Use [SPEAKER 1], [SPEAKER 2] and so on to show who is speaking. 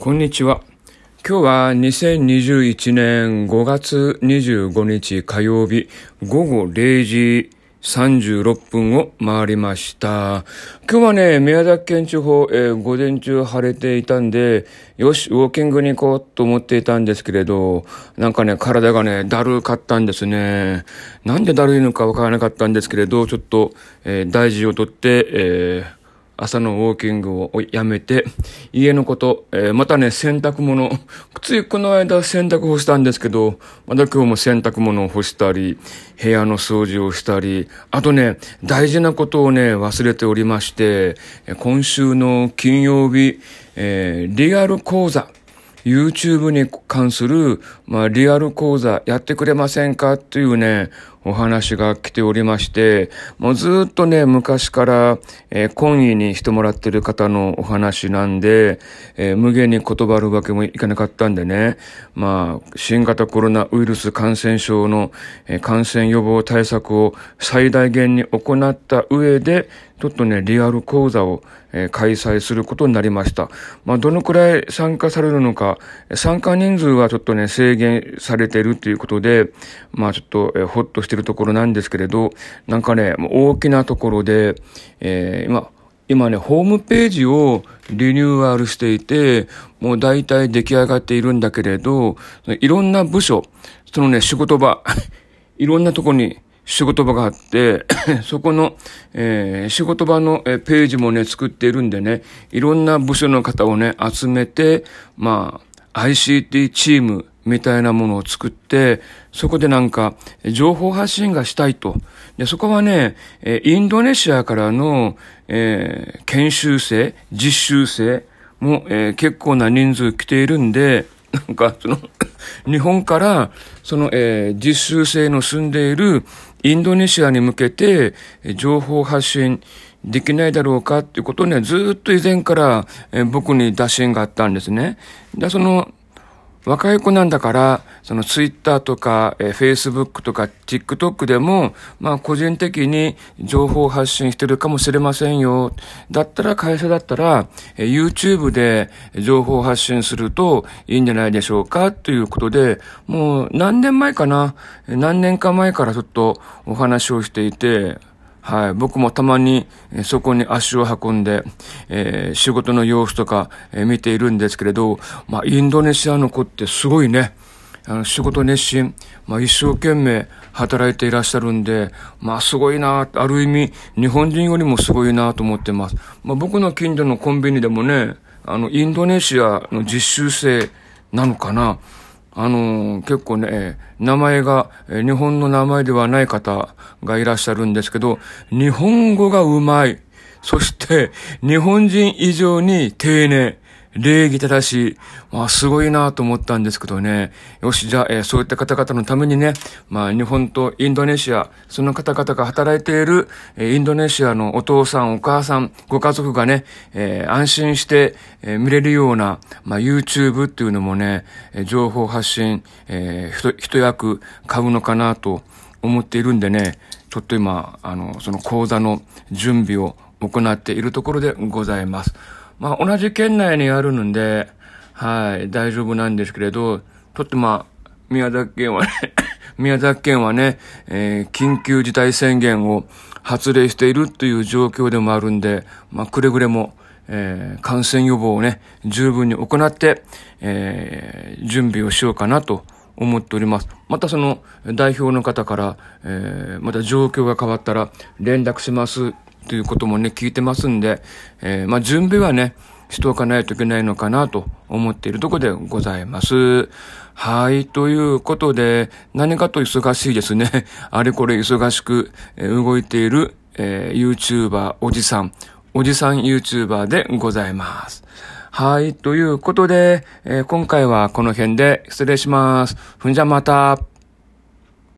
[SPEAKER 1] こんにちは。今日は2021年5月25日火曜日午後0時36分を回りました。今日はね、宮崎県地方、えー、午前中晴れていたんで、よし、ウォーキングに行こうと思っていたんですけれど、なんかね、体がね、だるかったんですね。なんでだるいのかわからなかったんですけれど、ちょっと、えー、大事をとって、えー朝のウォーキングをやめて、家のこと、えー、またね、洗濯物、ついこの間洗濯干したんですけど、また今日も洗濯物を干したり、部屋の掃除をしたり、あとね、大事なことをね、忘れておりまして、今週の金曜日、えー、リアル講座、YouTube に関する、まあ、リアル講座やってくれませんかっていうね、お話が来ておりまして、もうずっとね、昔から、えー、懇意にしてもらってる方のお話なんで、えー、無限に断るわけもいかなかったんでね、まあ、新型コロナウイルス感染症の、えー、感染予防対策を最大限に行った上で、ちょっとね、リアル講座を、えー、開催することになりました。まあ、どのくらい参加されるのか、参加人数はちょっとね、制限されているということで、まあ、ちょっと、えー、ほっとしてるところなんですけれど、なんかね、大きなところで、えー、今、今ね、ホームページをリニューアルしていて、もう大体出来上がっているんだけれど、いろんな部署、そのね、仕事場、いろんなとこに仕事場があって、そこの、えー、仕事場の、えページもね、作っているんでね、いろんな部署の方をね、集めて、まあ、ICT チームみたいなものを作って、そこでなんか、情報発信がしたいと。で、そこはね、インドネシアからの、えー、研修生、実習生も、えー、結構な人数来ているんで、なんか、その 日本から、その、えー、実習生の住んでいるインドネシアに向けて、情報発信できないだろうかっていうことをね、ずっと以前から、えー、僕に打診があったんですね。で、その、若い子なんだから、そのツイッターとか、えー、フェイスブックとか、TikTok でも、まあ個人的に情報発信してるかもしれませんよ。だったら会社だったら、えー、YouTube で情報発信するといいんじゃないでしょうかということで、もう何年前かな何年か前からちょっとお話をしていて、はい。僕もたまに、えそこに足を運んで、えー、仕事の様子とか、えー、見ているんですけれど、まあ、インドネシアの子ってすごいね。あの仕事熱心、まあ、一生懸命働いていらっしゃるんで、まあ、すごいな、ある意味、日本人よりもすごいなと思ってます。まあ、僕の近所のコンビニでもね、あの、インドネシアの実習生なのかな。あのー、結構ね、名前が、日本の名前ではない方がいらっしゃるんですけど、日本語がうまい。そして、日本人以上に丁寧。礼儀正しい。まあ、すごいなと思ったんですけどね。よし、じゃあ、えー、そういった方々のためにね、まあ、日本とインドネシア、その方々が働いている、えー、インドネシアのお父さん、お母さん、ご家族がね、えー、安心して、えー、見れるような、まあ、YouTube っていうのもね、えー、情報発信、えー、一役買うのかなと思っているんでね、ちょっと今、あの、その講座の準備を行っているところでございます。まあ、同じ県内にあるので、はい、大丈夫なんですけれど、とってまあ、宮崎県はね 宮崎県はね、えー、緊急事態宣言を発令しているという状況でもあるんで、まあ、くれぐれも、えー、感染予防をね、十分に行って、えー、準備をしようかなと思っております。またその代表の方から、えー、また状況が変わったら連絡しますということもね、聞いてますんで、えー、まあ、準備はね、しておかないといけないのかなと思っているとこでございます。はい。ということで、何かと忙しいですね。あれこれ忙しく、え、動いている、えー、YouTuber おじさん、おじさん YouTuber でございます。はい。ということで、えー、今回はこの辺で失礼します。ふんじゃまた。